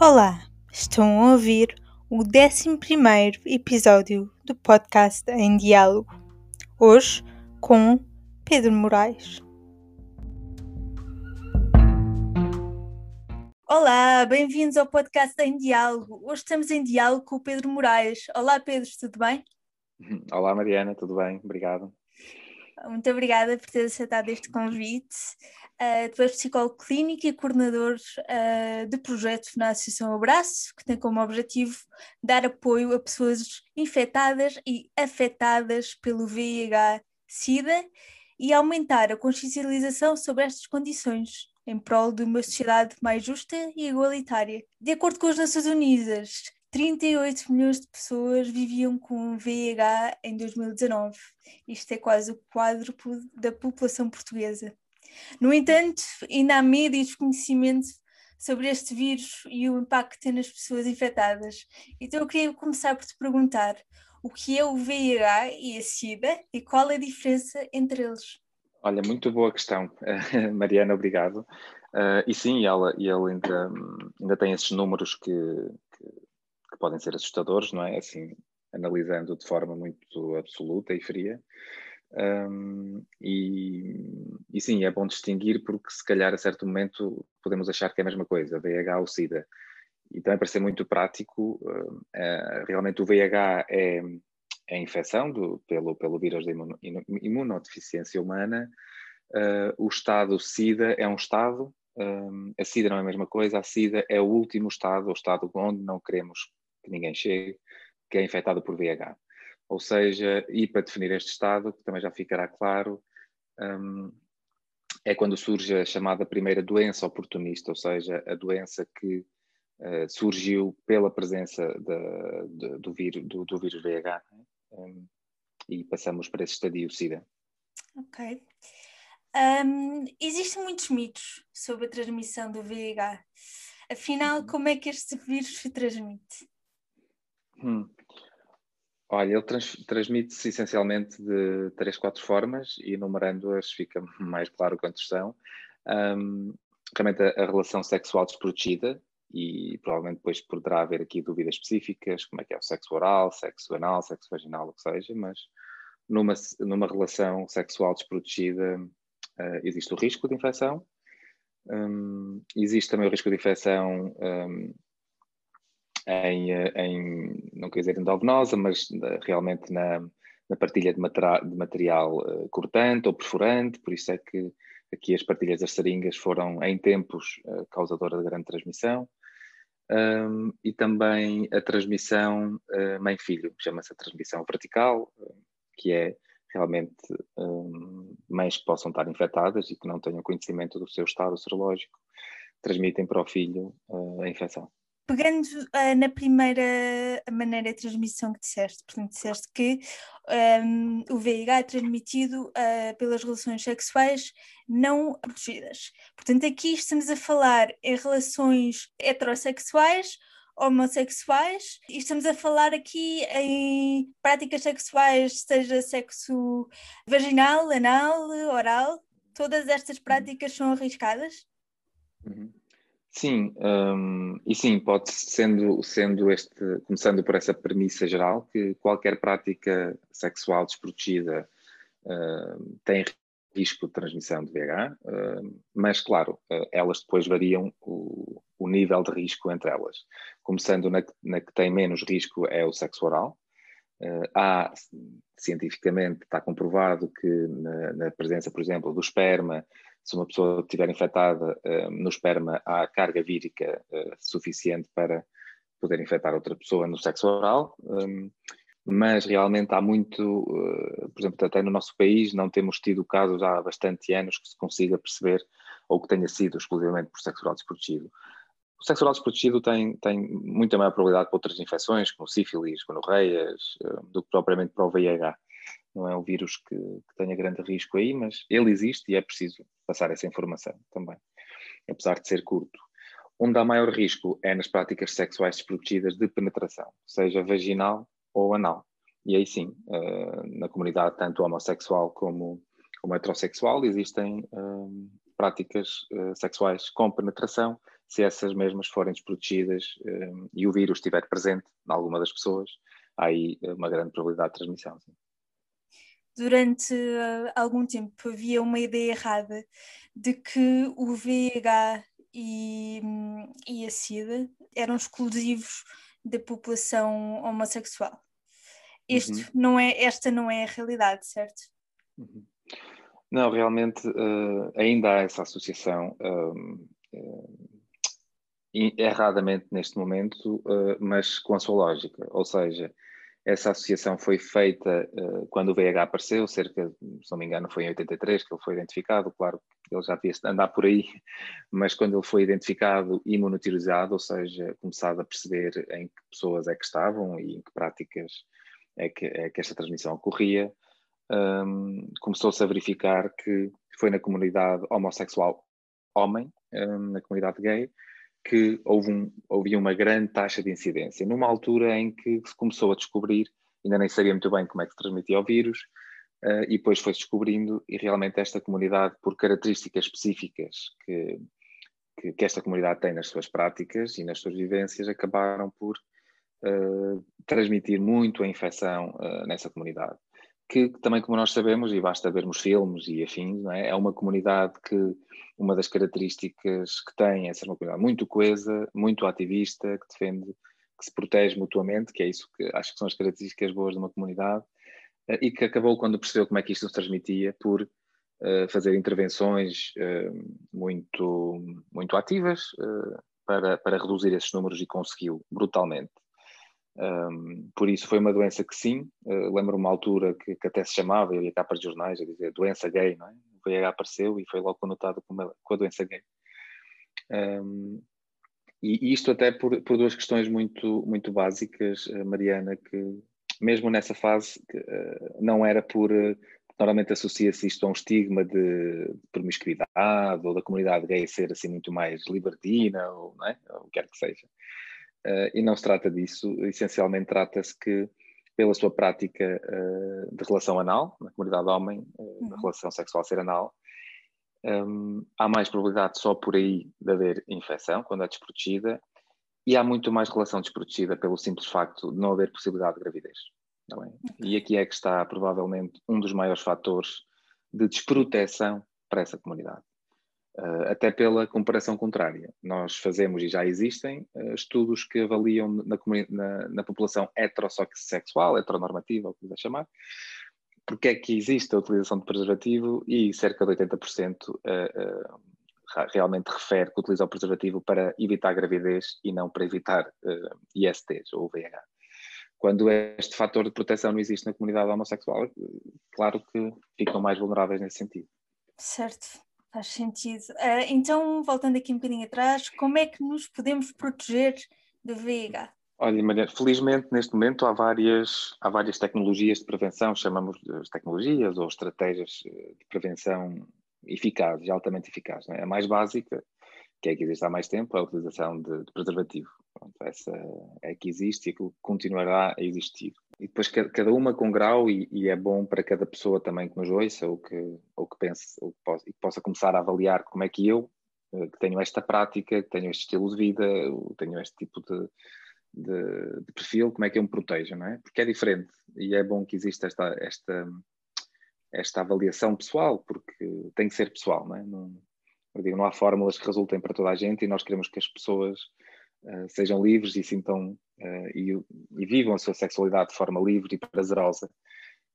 Olá, estão a ouvir o 11 episódio do podcast Em Diálogo. Hoje com Pedro Moraes. Olá, bem-vindos ao podcast Em Diálogo. Hoje estamos em diálogo com o Pedro Moraes. Olá, Pedro, tudo bem? Olá, Mariana, tudo bem? Obrigado. Muito obrigada por ter aceitado este convite. Uh, tu és psicólogo clínico e coordenador uh, de projeto na Associação Abraço, que tem como objetivo dar apoio a pessoas infectadas e afetadas pelo VIH-Sida e aumentar a consciencialização sobre estas condições em prol de uma sociedade mais justa e igualitária. De acordo com as Nações Unidas, 38 milhões de pessoas viviam com VIH em 2019. Isto é quase o quádruplo da população portuguesa. No entanto, ainda há medo e desconhecimento sobre este vírus e o impacto que tem nas pessoas infectadas. Então eu queria começar por te perguntar o que é o VIH e a SIDA e qual é a diferença entre eles? Olha, muito boa questão, Mariana, obrigado. Uh, e sim, ela, ele ainda, ainda tem esses números que, que, podem ser assustadores, não é? Assim, analisando de forma muito absoluta e fria. Um, e, e, sim, é bom distinguir porque se calhar a certo momento podemos achar que é a mesma coisa, VIH ou SIDA. E também para ser muito prático, uh, realmente o VIH é, é a infecção do, pelo, pelo vírus da imuno, imunodeficiência humana. Uh, o estado SIDA é um estado, um, a SIDA não é a mesma coisa, a SIDA é o último estado, o estado onde não queremos que ninguém chegue, que é infectado por VIH. Ou seja, e para definir este estado, que também já ficará claro, um, é quando surge a chamada primeira doença oportunista, ou seja, a doença que uh, surgiu pela presença de, de, do, vírus, do, do, vírus VIH um, e passamos para esse estadio SIDA. Ok. Um, existem muitos mitos sobre a transmissão do VIH. Afinal, uhum. como é que este vírus se transmite? Hum. Olha, ele trans, transmite-se essencialmente de três, quatro formas e enumerando-as fica mais claro quantos são. Um, realmente a, a, relação sexual desprotegida e provavelmente depois poderá haver aqui dúvidas específicas, como é que é o sexo oral, sexo anal, sexo vaginal, o que seja, mas numa, numa relação sexual desprotegida uh, existe o risco de infecção, um, existe também o risco de infecção um, em, em não quer dizer endovenosa, mas realmente na, na partilha de, material, de material uh, cortante ou perfurante, por isso é que aqui as partilhas das seringas foram em tempos uh, causadora de grande transmissão. Um, e também a transmissão uh, mãe-filho, chama-se a transmissão vertical, que é realmente um, mães que possam estar infectadas e que não tenham conhecimento do seu estado serológico, transmitem para o filho uh, a infecção pegando uh, na primeira maneira de transmissão que disseste, portanto, disseste que um, o VIH é transmitido uh, pelas relações sexuais não protegidas. Portanto, aqui estamos a falar em relações heterossexuais, homossexuais, e estamos a falar aqui em práticas sexuais, seja sexo vaginal, anal, oral, todas estas uhum. práticas são arriscadas? Uhum. Sim, um, e sim, pode sendo, sendo este, começando por essa premissa geral, que qualquer prática sexual desprotegida uh, tem risco de transmissão de VIH, uh, mas claro, uh, elas depois variam o, o, nível de risco entre elas. Começando na, na, que tem menos risco é o sexo oral. Uh, há, cientificamente, está comprovado que na, na presença, por exemplo, do esperma se uma pessoa estiver infectada uh, no esperma, há carga vírica uh, suficiente para poder infectar outra pessoa no sexo oral. Um, mas realmente há muito, uh, por exemplo, até no nosso país não temos tido casos há bastante anos que se consiga perceber ou que tenha sido exclusivamente por sexo oral desprotegido. O sexo oral desprotegido tem, tem muita maior probabilidade para outras infecções, como sífilis, gonorreias, uh, do que propriamente para o VIH não é um vírus que, que, tenha grande risco aí, mas ele existe e é preciso passar essa informação também, apesar de ser curto. Onde há maior risco é nas práticas sexuais desprotegidas de penetração, seja vaginal ou anal. E aí sim, uh, na comunidade tanto homossexual como, como heterossexual existem uh, práticas uh, sexuais com penetração se essas mesmas forem desprotegidas e o vírus estiver presente em alguma das pessoas, há aí uma grande probabilidade de transmissão. Sim. Durante uh, algum tempo havia uma ideia errada de que o VIH e, hum, e a SIDA eram exclusivos da população homossexual. Este uhum. não é, esta não é a realidade, certo? Uhum. Não, realmente uh, ainda há essa associação, uh, uh, erradamente neste momento, uh, mas com a sua lógica. Ou seja, essa associação foi feita uh, quando o VIH apareceu, cerca, se não me engano, foi em 83 que ele foi identificado. Claro que ele já devia andar por aí, mas quando ele foi identificado e monitorizado, ou seja, começado a perceber em que pessoas é que estavam e em que práticas é que, é que esta transmissão ocorria, um, começou-se a verificar que foi na comunidade homossexual homem, um, na comunidade gay, que houve um, uma grande taxa de incidência, numa altura em que se começou a descobrir, ainda nem sabia muito bem como é que se transmitia o vírus, uh, e depois foi-se descobrindo, e realmente esta comunidade, por características específicas que, que, que, esta comunidade tem nas suas práticas e nas suas vivências, acabaram por uh, transmitir muito a infecção uh, nessa comunidade. Que também, como nós sabemos, e basta vermos filmes e afins, é? é uma comunidade que uma das características que tem é ser uma comunidade muito coesa, muito ativista, que defende, que se protege mutuamente, que é isso que acho que são as características boas de uma comunidade, eh, e que acabou, quando percebeu como é que isto se transmitia, por uh, fazer intervenções uh, muito, muito ativas para, para reduzir esses números e conseguiu brutalmente. Um, por isso foi uma doença que sim, lembro uma altura que, que, até se chamava, eu ia para os jornais a dizer doença gay, não é? VIH apareceu e foi logo conotado com, uma, com a doença gay. Um, e isto até por, por, duas questões muito, muito básicas, eh, Mariana, que mesmo nessa fase que, uh, não era por. Uh, normalmente associa-se isto a um estigma de, de, promiscuidade ou da comunidade gay ser assim muito mais libertina ou, não é? ou o que quer que seja. Uh, e não se trata disso, essencialmente trata-se que pela sua prática uh, de relação anal, na comunidade homem, uh, uhum. relação sexual ser anal, um, há mais probabilidade só por aí de haver infecção, quando é desprotegida, e há muito mais relação desprotegida pelo simples facto de não haver possibilidade de gravidez. É? E aqui é que está provavelmente um dos maiores fatores de desproteção para essa comunidade. Uh, até pela comparação contrária. Nós fazemos, e já existem, uh, estudos que avaliam na, na, na, população heterossexual, heteronormativa, o que quiser chamar, porque é que existe a utilização de preservativo e cerca de 80% uh, realmente refere que utiliza o preservativo para evitar gravidez e não para evitar ISTs ou VIH. Quando este fator de proteção não existe na comunidade homossexual, claro que ficam mais vulneráveis nesse sentido. Certo. Faz sentido. Uh, então, voltando aqui um bocadinho atrás, como é que nos podemos proteger do VIH? Olha, Maria, felizmente neste momento há várias, há várias tecnologias de prevenção, chamamos de tecnologias ou estratégias eh, de prevenção eficazes, altamente eficazes. É? A mais básica, que é que existe há mais tempo, é a utilização de, de preservativo. Pronto, essa é que existe e que continuará a existir. E depois cada uma com grau e, e, é bom para cada pessoa também que nos ouça ou que, ou que pense ou que possa, e que possa começar a avaliar como é que eu, eh, que tenho esta prática, que tenho este estilo de vida, tenho este tipo de, de, de, perfil, como é que eu me protejo, não é? Porque é diferente e é bom que exista esta, esta, esta avaliação pessoal, porque tem que ser pessoal, não é? Não, eu digo, não há fórmulas que resultem para toda a gente e nós queremos que as pessoas uh, sejam livres e sintam uh, e, e, vivam a sua sexualidade de forma livre e prazerosa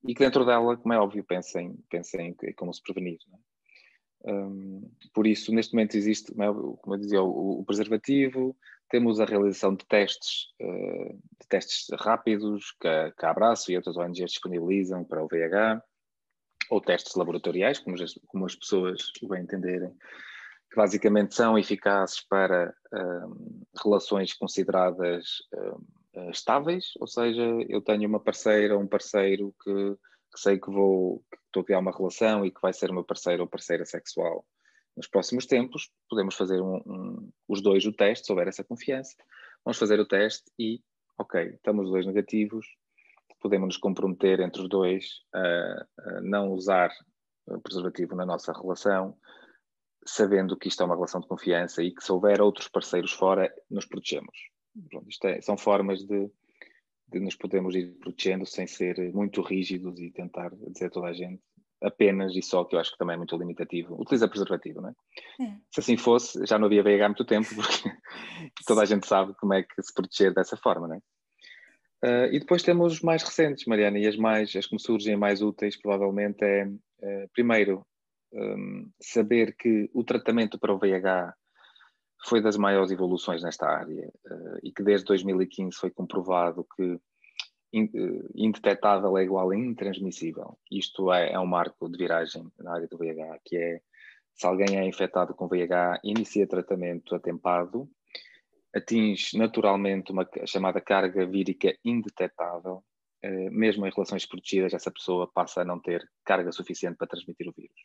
e que dentro dela, como é óbvio, pensem, pensem em como se prevenir. É? Um, por isso, neste momento existe, como, é, como eu dizia, o, o, preservativo, temos a realização de testes, uh, de testes rápidos que a, que a Abraço e outras ONGs disponibilizam para o VIH, ou testes laboratoriais, como as, como as pessoas bem entenderem, que basicamente são eficazes para um, relações consideradas um, estáveis, ou seja, eu tenho uma parceira um parceiro que, que sei que vou, que estou a criar uma relação e que vai ser uma parceira ou parceira sexual nos próximos tempos, podemos fazer um, os dois o teste, se houver essa confiança, vamos fazer o teste e, ok, estamos os dois negativos, podemos nos comprometer entre os dois a, a não usar preservativo na nossa relação, sabendo que isto é uma relação de confiança e que se houver outros parceiros fora, nos protegemos. Pronto, isto é, são formas de, de nos podermos ir protegendo sem ser muito rígidos e tentar dizer a toda a gente apenas e só, que eu acho que também é muito limitativo, utiliza preservativo, não é? é. Se assim fosse, já não havia VIH há muito tempo, porque toda a gente sabe como é que se proteger dessa forma, não é? Uh, e depois temos os mais recentes, Mariana, e as mais, as que me surgem mais úteis, provavelmente, é, uh, primeiro, um, saber que o tratamento para o VIH foi das maiores evoluções nesta área uh, e que desde 2015 foi comprovado que indetetável é igual a intransmissível. Isto é, é um marco de viragem na área do VIH, que é se alguém é infectado com VIH, inicia tratamento atempado, atinge naturalmente uma chamada carga vírica indetetável, eh, mesmo em relações protegidas, essa pessoa passa a não ter carga suficiente para transmitir o vírus.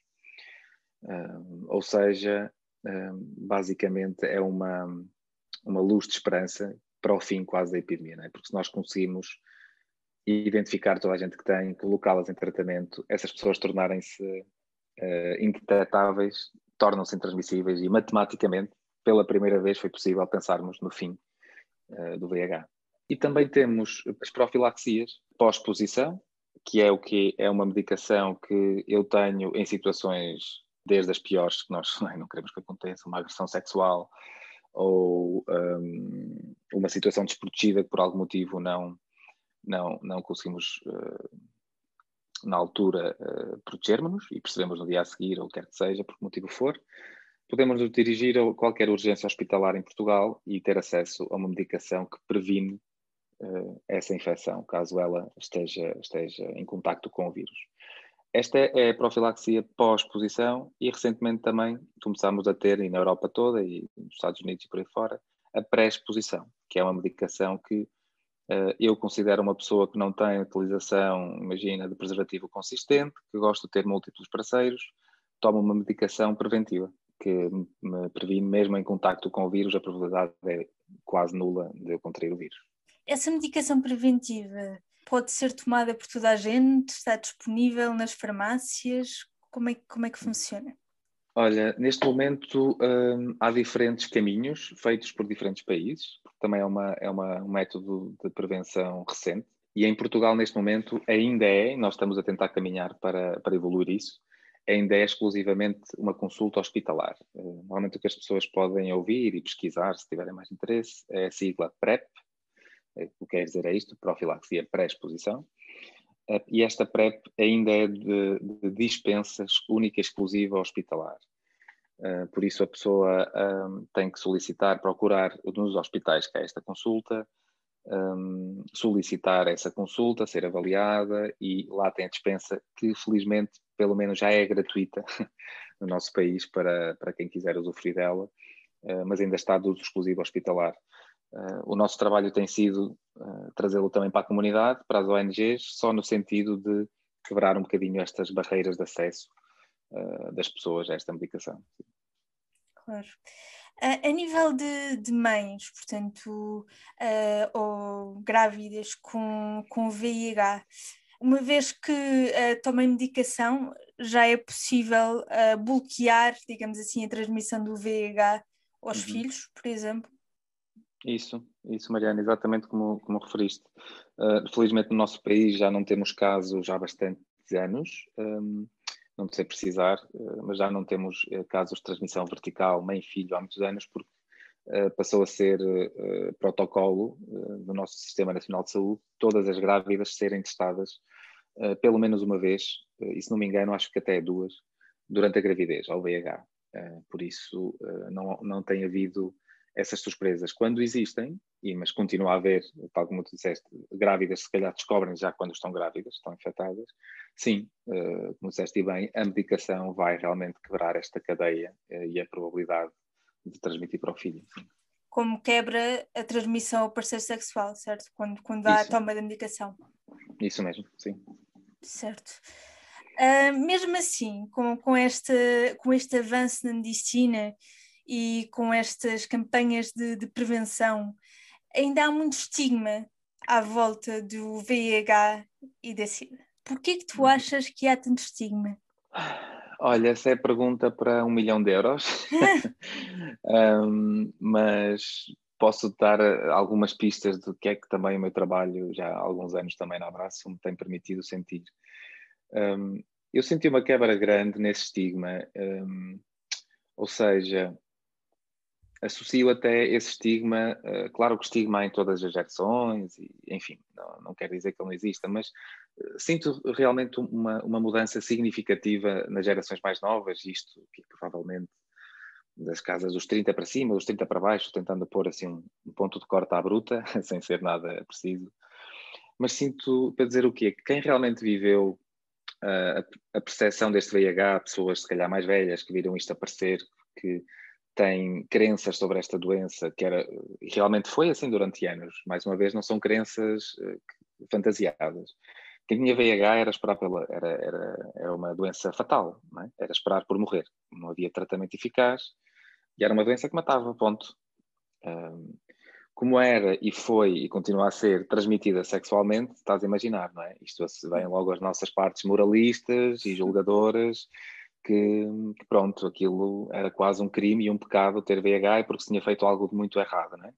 Ou seja, basicamente é uma, uma luz de esperança para o fim quase da epidemia, é? porque se nós conseguimos identificar toda a gente que tem, colocá-las em tratamento, essas pessoas tornarem-se uh, indetetáveis, tornam-se intransmissíveis e matematicamente, pela primeira vez, foi possível pensarmos no fim uh, do VIH. E também temos as profilaxias pós-exposição, que é o que é uma medicação que eu tenho em situações desde as piores que nós não queremos que aconteça, uma agressão sexual ou um, uma situação desprotegida que por algum motivo não não, não conseguimos, uh, na altura, uh, protegermos-nos e percebemos no dia a seguir, ou quer que seja, por que motivo for, podemos nos dirigir a qualquer urgência hospitalar em Portugal e ter acesso a uma medicação que previne uh, essa infecção, caso ela esteja, esteja em contacto com o vírus. Esta é a profilaxia pós-exposição e recentemente também começámos a ter, e na Europa toda e nos Estados Unidos e por aí fora, a pré-exposição, que é uma medicação que eh, eu considero uma pessoa que não tem utilização, imagina, de preservativo consistente, que gosta de ter múltiplos parceiros, toma uma medicação preventiva, que me previne mesmo em contacto com o vírus, a probabilidade é quase nula de eu contrair o vírus. Essa medicação preventiva pode ser tomada por toda a gente? Está disponível nas farmácias? Como é, como é que funciona? Olha, neste momento hum, há diferentes caminhos feitos por diferentes países também é, uma, é uma, um método de prevenção recente. E em Portugal, neste momento, ainda é, nós estamos a tentar caminhar para, para evoluir isso, ainda é exclusivamente uma consulta hospitalar. Eh, normalmente o que as pessoas podem ouvir e pesquisar, se tiverem mais interesse, é a sigla PrEP, o que quer dizer é isto, profilaxia pré-exposição, eh, e esta PrEP ainda é de, de dispensas única e exclusiva hospitalar. Uh, por isso a pessoa um, tem que solicitar, procurar nos hospitais que há esta consulta, um, solicitar essa consulta, ser avaliada e lá tem a dispensa que felizmente pelo menos já é gratuita no nosso país para, para quem quiser usufruir dela, mas ainda está de uso exclusivo hospitalar. Uh, o nosso trabalho tem sido trazê-lo também para a comunidade, para as ONGs, só no sentido de quebrar um bocadinho estas barreiras de acesso uh, das pessoas a esta medicação. Claro. A nível de, de mães, portanto, uh, ou grávidas com, com VIH, uma vez que uh, tomem medicação, já é possível uh, bloquear, digamos assim, a transmissão do VIH aos uhum. filhos, por exemplo? Isso, isso, Mariana, exatamente como, como referiste. Uh, felizmente no nosso país já não temos casos há bastantes anos. Um, não sei precisar, eh, mas já não temos eh, casos de transmissão vertical mãe-filho há muitos anos, porque eh, passou a ser protocolo do nosso Sistema Nacional de Saúde todas as grávidas serem testadas pelo menos uma vez, e se não me engano, acho que até duas, durante a gravidez, ao VIH. Por isso, não, não tem havido essas surpresas. Quando existem, e, mas continua a haver, tal como tu disseste, grávidas se calhar descobrem já quando estão grávidas, estão infectadas, sim, uh, como disseste bem, a medicação vai realmente quebrar esta cadeia uh, e a probabilidade de transmitir para o filho. Sim. Como quebra a transmissão ao parceiro sexual, certo? Quando, quando há a toma da medicação. Isso mesmo, sim. Certo. Uh, mesmo assim, com, com, este, com este avanço na medicina e com estas campanhas de, de prevenção, ainda há muito estigma à volta do VIH e da SIDA. Por que tu uhum. achas que há tanto estigma? Olha, essa é a pergunta para um milhão de euros, um, mas posso dar eh, algumas pistas do que é que também o meu trabalho, já há alguns anos também na Abraço, me tem permitido sentir. Um, eu senti uma quebra grande nesse estigma, um, ou seja, associo até esse estigma, uh, claro que estigma há em todas as gerações, e, enfim, não, não quer dizer que ele não exista, mas uh, sinto realmente uma, uma mudança significativa nas gerações mais novas, isto que provavelmente das casas dos 30 para cima, dos 30 para baixo, tentando pôr assim um, um ponto de corte à bruta, sem ser nada preciso. Mas sinto, para dizer o quê? Que quem realmente viveu uh, a percepção deste VIH, pessoas se calhar mais velhas que viram isto aparecer, que têm crenças sobre esta doença, que era, realmente foi assim durante anos. Mais uma vez, não são crenças uh, fantasiadas. Quem tinha VIH era esperar pela, era, era, era uma doença fatal, é? era esperar por morrer. Não havia tratamento eficaz e era uma doença que matava, ponto. Um, como era e foi e continua a ser transmitida sexualmente, estás a imaginar, não é? Isto vem logo as nossas partes moralistas e julgadoras que, que, pronto, aquilo era quase um crime e um pecado ter VIH porque se tinha feito algo de muito errado, não é?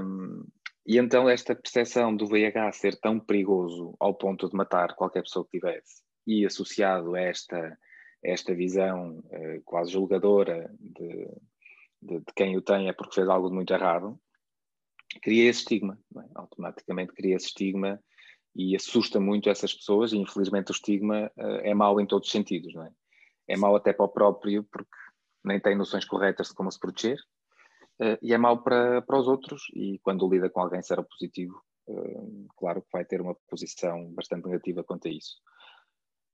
Um, e então esta percepção do VIH ser tão perigoso ao ponto de matar qualquer pessoa que tivesse e associado a esta, esta visão eh, quase julgadora de, de, de, quem o tem é porque fez algo de muito errado, cria esse estigma, é? automaticamente cria esse estigma e assusta muito essas pessoas e infelizmente o estigma uh, é mau em todos os sentidos, não é? É mau até para o próprio porque nem tem noções corretas de como se proteger uh, e é mau para, para os outros e quando lida com alguém seropositivo, uh, claro que vai ter uma posição bastante negativa quanto a isso.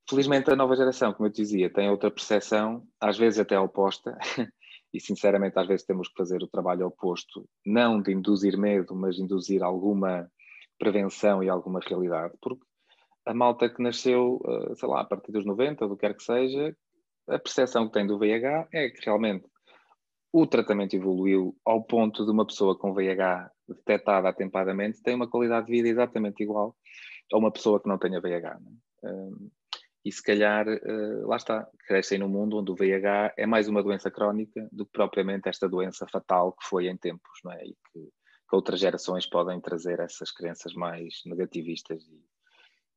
Felizmente a nova geração, como eu te dizia, tem outra percepção, às vezes até oposta, e sinceramente às vezes temos que fazer o trabalho oposto, não de induzir medo, mas de induzir alguma prevenção e alguma realidade, porque a malta que nasceu, eh, sei lá, a partir dos 90, do que quer que seja, a percepção que tem do VIH é que realmente o tratamento evoluiu ao ponto de uma pessoa com VIH detectada atempadamente tem uma qualidade de vida exatamente igual a uma pessoa que não tenha VIH. Um, e se calhar, uh, lá está, crescem num mundo onde o VIH é mais uma doença crónica do que propriamente esta doença fatal que foi em tempos, não é? E que que outras gerações podem trazer essas crenças mais negativistas e,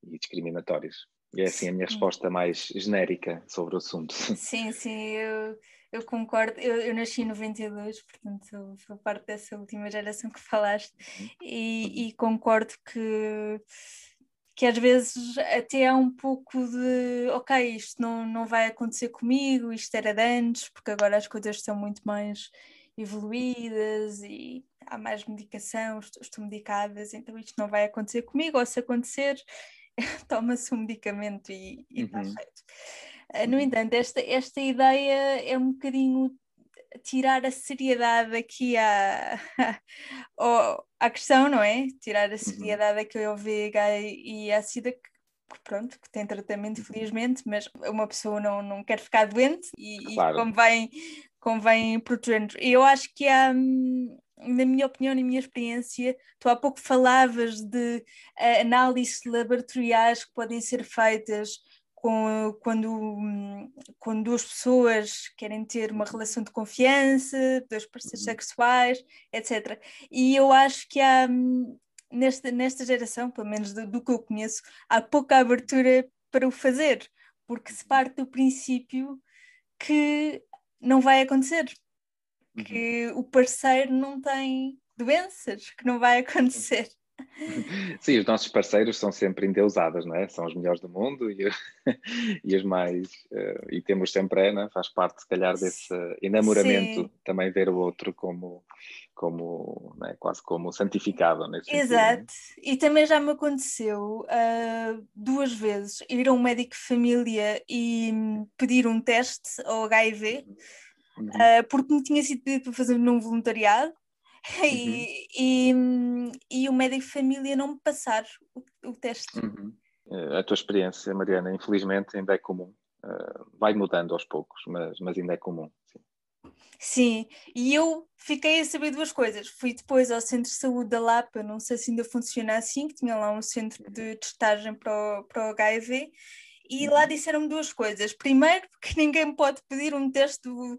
e discriminatórias. E é assim a minha resposta mais genérica sobre o assunto. Sim, sim, eu, eu concordo. Eu, eu nasci em 92, portanto sou, parte dessa última geração que falaste e, e concordo que que às vezes até há um pouco de ok, isto não, não vai acontecer comigo, isto era de antes, porque agora as coisas estão muito mais evoluídas e há mais medicação, estou, estou medicadas, então isto não vai acontecer comigo, ou se acontecer, toma-se um medicamento e, está uhum. feito. Uh, no entanto, esta, esta ideia é um bocadinho tirar a seriedade aqui à, à, à questão, não é? Tirar a uhum. seriedade uhum. aqui ao VIH e à SIDA, que pronto, que tem tratamento uhum. felizmente, mas uma pessoa não, não quer ficar doente e, claro. e convém, convém proteger-nos. Eu acho que há, hum, na minha opinião, na minha experiência, tu há pouco falavas de uh, análises laboratoriais que podem ser feitas com, quando, hum, quando duas pessoas querem ter uma relação de confiança, dois parceiros uhum. sexuais, etc. E eu acho que há, hum, nesta, nesta geração, pelo menos do, do que eu conheço, há pouca abertura para o fazer, porque se parte do princípio que não vai acontecer. Uhum. Que o parceiro não tem doenças, que não vai acontecer. Sim, os nossos parceiros são sempre endeusados, não é? São os melhores do mundo e, e os mais. Uh, e temos sempre, é, né? faz parte, se calhar, desse enamoramento, Sim. também ver o outro como, como né? quase como santificado. Nesse Exato, sentido, e também já me aconteceu uh, duas vezes ir a um médico de família e pedir um teste ao HIV. Uhum. Uh, porque me tinha sido pedido para fazer num voluntariado Uhum. E, e, e, o médico de família não me passar o, o teste. Uhum. Eh, a tua experiência, Mariana, infelizmente ainda é comum. Uh, vai mudando aos poucos, mas, mas ainda é comum. Sim. Sim, e eu fiquei a saber duas coisas. Fui depois ao Centro de Saúde da Lapa, não sei se ainda funciona assim, que tinha lá um centro de testagem para o, para o HIV, E lá disseram-me duas coisas. Primeiro, que ninguém pode pedir um teste do,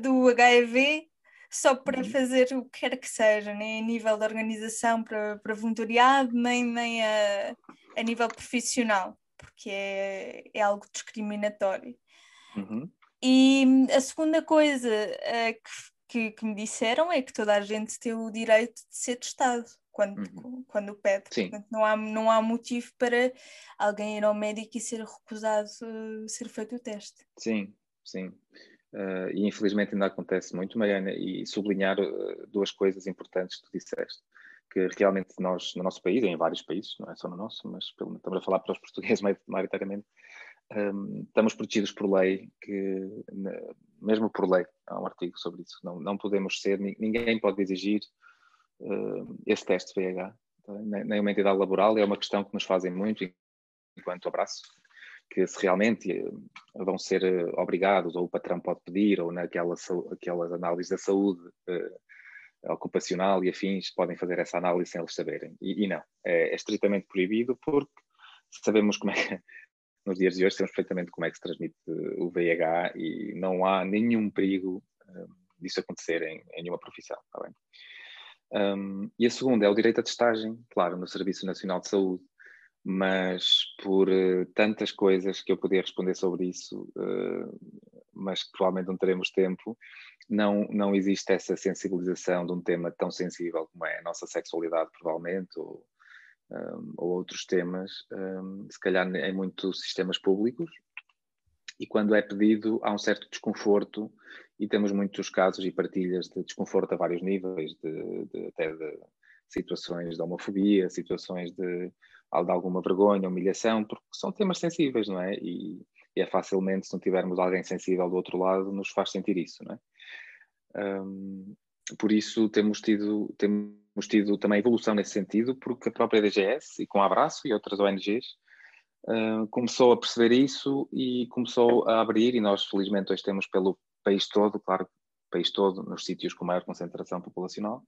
do HIV só para uhum. fazer o que quer que seja, nem a nível da organização para, para voluntariado, nem, nem a, a nível profissional, porque é, é algo discriminatório. Uhum. E a segunda coisa uh, que, que, que, me disseram é que toda a gente tem o direito de ser testado quando, uhum. quando pede. Sim. Portanto, não há, não há motivo para alguém ir ao médico e ser recusado uh, ser feito o teste. Sim, sim. Uh, e infelizmente ainda acontece muito, Mariana, e sublinhar uh, duas coisas importantes que tu disseste, que realmente nós, no nosso país, em vários países, não é só no nosso, mas pelo, estamos a falar para os portugueses maioritariamente, um, estamos protegidos por lei, que mesmo por lei, há um artigo sobre isso, não, não podemos ser, ninguém pode exigir uh, esse teste VIH, tá? nem uma entidade laboral, é uma questão que nos fazem muito enquanto abraço, que se realmente eh, vão ser eh, obrigados, ou o patrão pode pedir, ou aquelas análises da saúde uh, ocupacional e afins, podem fazer essa análise sem eles saberem. E, e não, é, é, estritamente proibido porque sabemos como é que, nos dias de hoje, sabemos perfeitamente como é que se transmite o VIH e não há nenhum perigo uh, disso acontecer em, em nenhuma profissão, está bem? Um, e a segunda é o direito à testagem, claro, no Serviço Nacional de Saúde, mas por uh, tantas coisas que eu podia responder sobre isso, uh, mas que provavelmente não teremos tempo, não, não existe essa sensibilização de um tema tão sensível como é a nossa sexualidade, provavelmente, ou, um, ou outros temas, um, se calhar em muitos sistemas públicos, e quando é pedido há um certo desconforto e temos muitos casos e partilhas de desconforto a vários níveis, de, de, até de situações de homofobia, situações de, de alguma vergonha, humilhação, porque são temas sensíveis, não é? E, e, é facilmente, se não tivermos alguém sensível do outro lado, nos faz sentir isso, não é? Um, por isso temos tido, temos tido também evolução nesse sentido, porque a própria DGS, e com a Abraço e outras ONGs, uh, começou a perceber isso e começou a abrir, e nós felizmente hoje temos pelo país todo, claro, país todo, nos sítios com maior concentração populacional,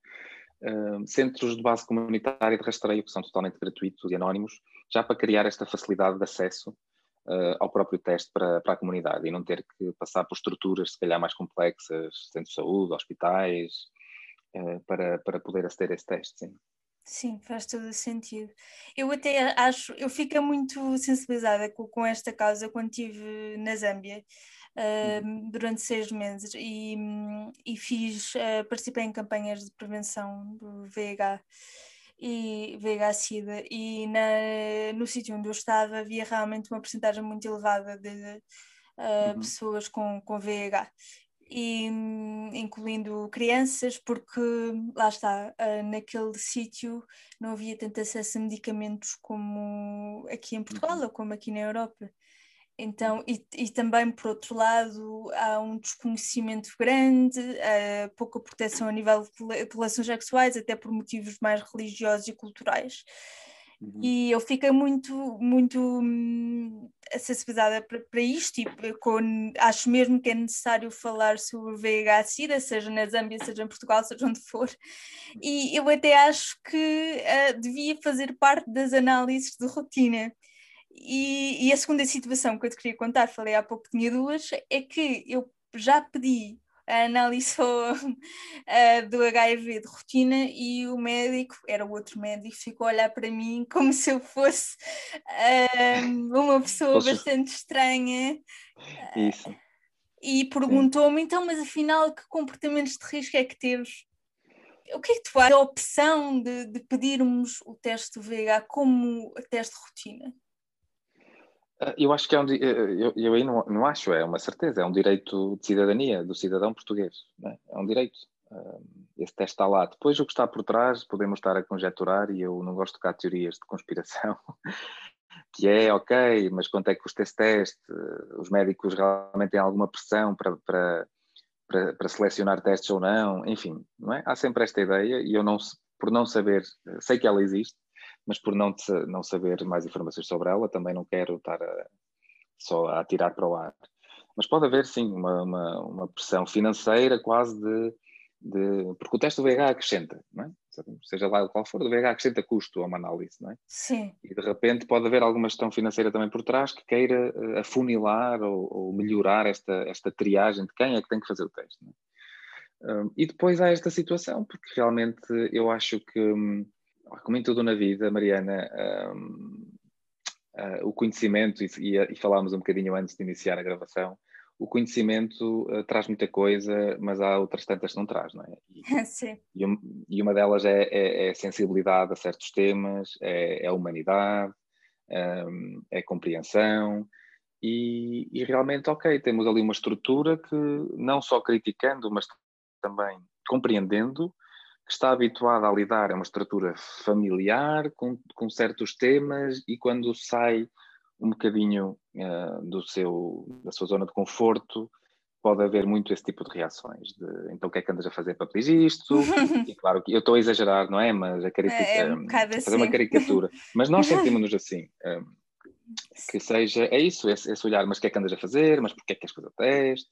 centros de base comunitária de rastreio, que são totalmente gratuitos e anónimos, já para criar esta facilidade de acesso uh, ao próprio teste para, para, a comunidade e não ter que passar por estruturas, se calhar, mais complexas, centros de saúde, hospitais, uh, para, para poder aceder a esse teste, sim. Sim, faz todo o sentido. Eu até acho, eu fico muito sensibilizada com, com esta causa quando estive na Zâmbia uh, durante seis meses e, e fiz, uh, participei em campanhas de prevenção do VIH e VIH-Sida e na, no sítio onde eu estava havia realmente uma porcentagem muito elevada de uh, uhum. pessoas com, com VIH e incluindo crianças, porque lá está, uh, naquele sítio não havia tanto acesso a medicamentos como aqui em Portugal uhum. ou como aqui na Europa. Então, e, e, também, por outro lado, há um desconhecimento grande, uh, pouca proteção a nível de relações sexuais, até por motivos mais religiosos e culturais. Uhum. E eu fiquei muito, muito hum, sensibilizada para, para isto e com, acho mesmo que é necessário falar sobre VIH-Sida, seja na Zâmbia, seja em Portugal, seja onde for. E eu até acho que uh, devia fazer parte das análises de rotina e, e, a segunda situação que eu te queria contar, falei há pouco que tinha duas, é que eu já pedi a análise do HIV de rotina e o médico, era o outro médico, ficou a olhar para mim como se eu fosse uma pessoa bastante estranha. Isso. E perguntou-me, então, mas afinal, que comportamentos de risco é que teves? O que é que tu achas da opção de, de pedirmos o teste do VIH como teste de rotina? Ah, eu acho que é um. Eu, eu aí não, não acho, é uma certeza, é um direito de cidadania do cidadão português. É? é? um direito. Ah, esse teste está lá. Depois, o que está por trás, podemos estar a conjecturar, e eu não gosto de tocar teorias de conspiração, que é ok, mas quanto é que custa esse teste? Os médicos realmente têm alguma pressão para, para, para, para selecionar testes ou não? Enfim, não é? Há sempre esta ideia, e eu, não, por não saber, sei que ela existe mas por não, te, não saber mais informações sobre ela, também não quero estar a, só a tirar para o ar. Mas pode haver, sim, uma, uma, uma pressão financeira quase de, de, Porque o teste do VIH acrescenta, não é? Seja lá qual for, o VIH acrescenta custo a uma análise, não é? Sim. E de repente pode haver alguma gestão financeira também por trás que queira uh, afunilar ou, ou, melhorar esta, esta triagem de quem é que tem que fazer o teste. É? Um, e depois há esta situação, porque realmente eu acho que, hum, como em tudo na vida, Mariana, um, uh, o conhecimento, e, e, e falámos um bocadinho antes de iniciar a gravação, o conhecimento uh, traz muita coisa, mas há outras tantas que não traz, não é? E, Sim. E, um, e uma delas é, é, é, sensibilidade a certos temas, é, é a humanidade, um, é a compreensão, e, e, realmente, ok, temos ali uma estrutura que, não só criticando, mas também compreendendo, que está habituada a lidar, é uma estrutura familiar, com, com certos temas, e quando sai um bocadinho uh, do seu, da sua zona de conforto, pode haver muito esse tipo de reações. De, então, o que é que andas a fazer para pedir isto? e claro que eu estou a exagerar, não é? Mas a caricatura, é, é um fazer assim. uma caricatura. Mas nós sentimos-nos assim. Um, que seja, é isso, esse, esse, olhar, mas o que é que andas a fazer? Mas porquê é que queres fazer o teste?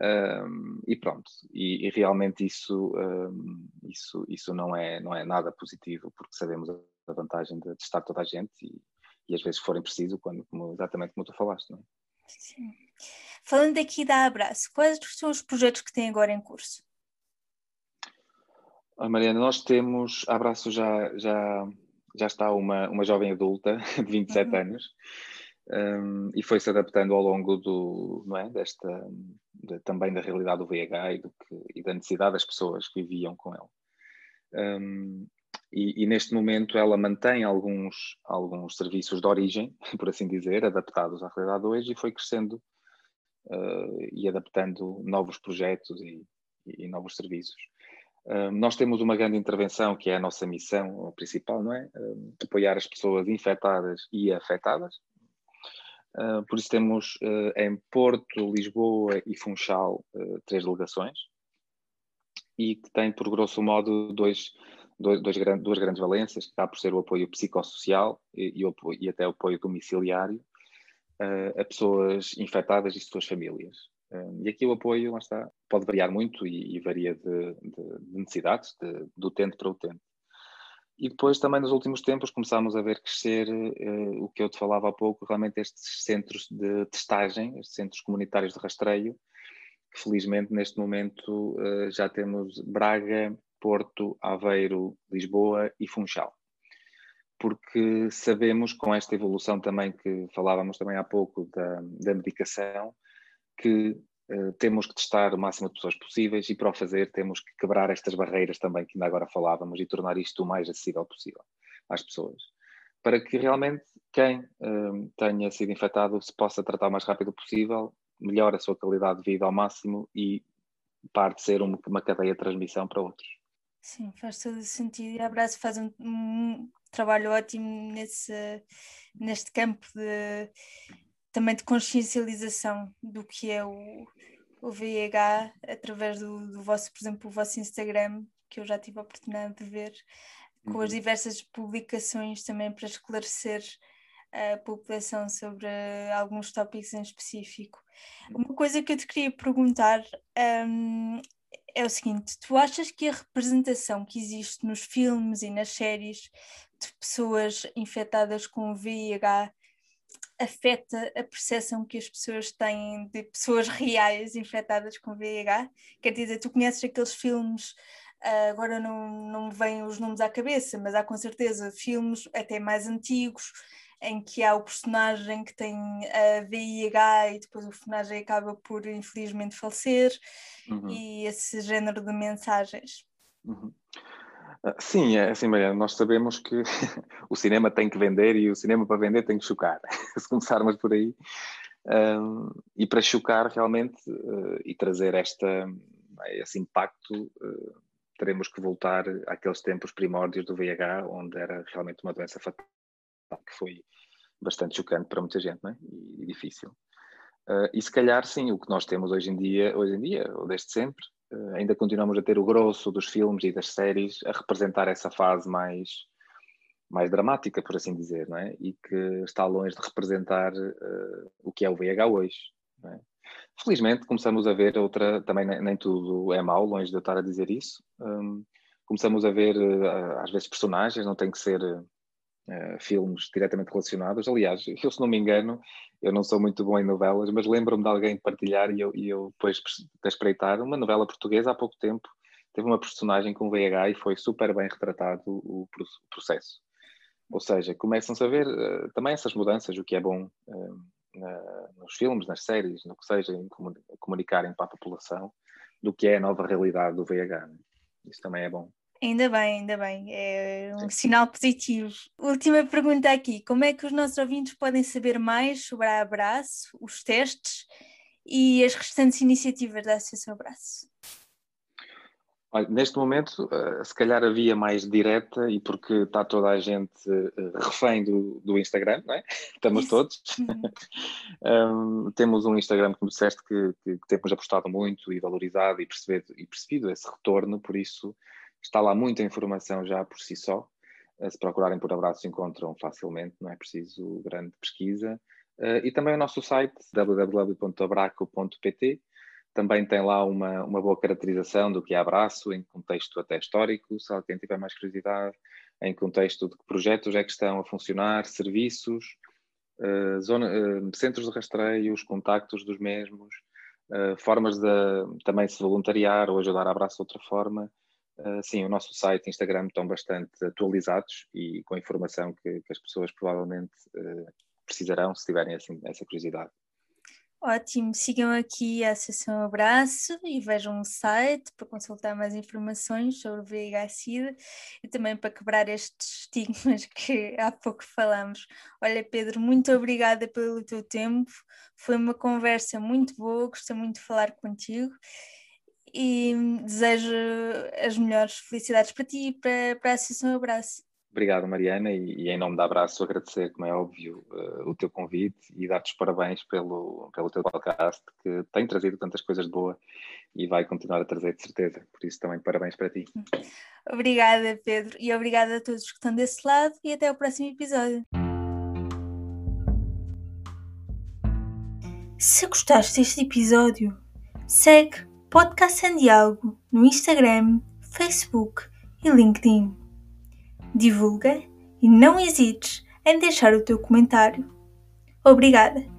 Um, e pronto, e, e realmente isso, um, isso, isso não, é, não é nada positivo, porque sabemos a vantagem de testar toda a gente e, e às vezes forem preciso, quando, como, exatamente como tu falaste. Não é? Sim. Falando aqui da Abraço, quais são os projetos que têm agora em curso? Oh, Mariana, nós temos, a Abraço já, já, já está uma, uma jovem adulta de 27 uhum. anos, um, e foi se adaptando ao longo do, não é, desta, de, também da realidade do VIH e, do que, e, da necessidade das pessoas que viviam com ele. Um, e, e, neste momento ela mantém alguns, alguns serviços de origem, por assim dizer, adaptados à realidade hoje e foi crescendo uh, e adaptando novos projetos e, e novos serviços. Nós temos uma grande intervenção que é a nossa missão principal, não é? Apoiar as pessoas infectadas e afetadas, Uh, por isso temos uh, em Porto, Lisboa e Funchal uh, três delegações e que tem por grosso modo dois, dois, dois, duas grandes valências, que está por ser o apoio psicossocial e, e, e até o apoio domiciliário a pessoas infectadas e suas famílias. e aqui o apoio, lá está, pode variar muito e, e varia de, de, de necessidades, de, do utente para utente. E depois também nos últimos tempos começámos a ver crescer uh, o que eu te falava há pouco, realmente estes centros de testagem, estes centros comunitários de rastreio, que felizmente neste momento uh, já temos Braga, Porto, Aveiro, Lisboa e Funchal. Porque sabemos com esta evolução também que falávamos também há pouco da, da medicação, que eh, temos que testar o máximo de pessoas possíveis e para o fazer temos que quebrar estas barreiras também que ainda agora falávamos e tornar isto o mais acessível possível às pessoas. Para que realmente quem uh, tenha sido infectado se possa tratar o mais rápido possível, melhore a sua qualidade de vida ao máximo e pare de ser uma, cadeia de transmissão para outros. Sim, faz todo sentido. E Abraço faz um, um trabalho ótimo nesse, neste campo de também de consciencialização do que é o, o VIH através do, do vosso, por exemplo, o vosso Instagram, que eu já tive a oportunidade de ver, com uhum. as diversas publicações também para esclarecer a população sobre alguns tópicos em específico. Uma coisa que eu te queria perguntar um, é o seguinte: tu achas que a representação que existe nos filmes e nas séries de pessoas infectadas com VIH afeta a percepção que as pessoas têm de pessoas reais infectadas com VIH? Quer dizer, tu conheces aqueles filmes, uh, agora não, não me vêm os nomes à cabeça, mas há com certeza filmes até mais antigos em que há o personagem que tem a VIH e depois o personagem acaba por infelizmente falecer uhum. e esse género de mensagens. Uhum. Ah, sim, é assim, Mariana, nós sabemos que o cinema tem que vender e o cinema para vender tem que chocar, se começarmos por aí. Um, e para chocar realmente uh, e trazer esta, esse impacto, uh, teremos que voltar àqueles tempos primórdios do VIH, onde era realmente uma doença fatal, que foi bastante chocante para muita gente é? e, e, difícil. Uh, e se calhar, sim, o que nós temos hoje em dia, hoje em dia, ou desde sempre, ainda continuamos a ter o grosso dos filmes e das séries a representar essa fase mais, mais dramática, por assim dizer, não é? E que está longe de representar uh, o que é o VIH hoje. É? Felizmente começamos a ver outra, também nem, nem, tudo é mau, longe de eu estar a dizer isso. Um, começamos a ver, às vezes, personagens, não tem que ser uh, filmes diretamente relacionados. Aliás, eu, se não me engano, eu não sou muito bom em novelas, mas lembro-me de alguém partilhar e eu, e eu depois de espreitar uma novela portuguesa há pouco tempo. Teve uma personagem com VIH e foi super bem retratado o, processo. Ou seja, começam-se a ver uh, também essas mudanças, o que é bom uh, na, nos filmes, nas séries, no que seja, em comunicarem para a população do que é a nova realidade do VIH. Né? Isso também é bom. Ainda bem, ainda bem. É um Sim. sinal positivo. Última pergunta aqui: como é que os nossos ouvintes podem saber mais sobre a Abraço, os testes e as restantes iniciativas da Associação Abraço? Olha, neste momento, uh, se calhar a via mais direta, e porque está toda a gente uh, refém do, do, Instagram, não é? Estamos Isso. todos. um, uhum. temos um Instagram, como disseste, que, que, que, temos apostado muito e valorizado e percebido, e percebido esse retorno, por isso está lá muita informação já por si só. Uh, se procurarem por abraço, encontram facilmente, não é preciso grande pesquisa. e também o nosso site, www.abraco.pt também tem lá uma, uma boa caracterização do que é abraço, em contexto até histórico, se alguém tiver mais curiosidade, em contexto de que projetos é que estão a funcionar, serviços, uh, zona, uh, centros de rastreio, os contactos dos mesmos, uh, formas de também se voluntariar ou ajudar a abraço de outra forma. Sim, o nosso site e Instagram estão bastante atualizados e com informação que, que as pessoas provavelmente precisarão se tiverem assim, essa curiosidade. Ótimo, sigam aqui a Associação Abraço e vejam o site para consultar mais informações sobre o VIH-Sida e também para quebrar estes estigmas que há pouco falamos. Olha, Pedro, muito obrigada pelo teu tempo, foi uma conversa muito boa, gostei muito de falar contigo e desejo as melhores felicidades para ti e para, para a Associação Abraço. Obrigado, Mariana, e, e, em nome da Abraço agradecer, como é óbvio, uh, o teu convite e dar-te os parabéns pelo, pelo teu podcast, que tem trazido tantas coisas de boa e vai continuar a trazer, de certeza. Por isso, também parabéns para ti. Obrigada, Pedro, e obrigada a todos que estão desse lado, e até o próximo episódio. Se gostaste deste episódio, segue Podcast em Diálogo no Instagram, Facebook e LinkedIn divulga e não hesites em deixar o teu comentário. Obrigada!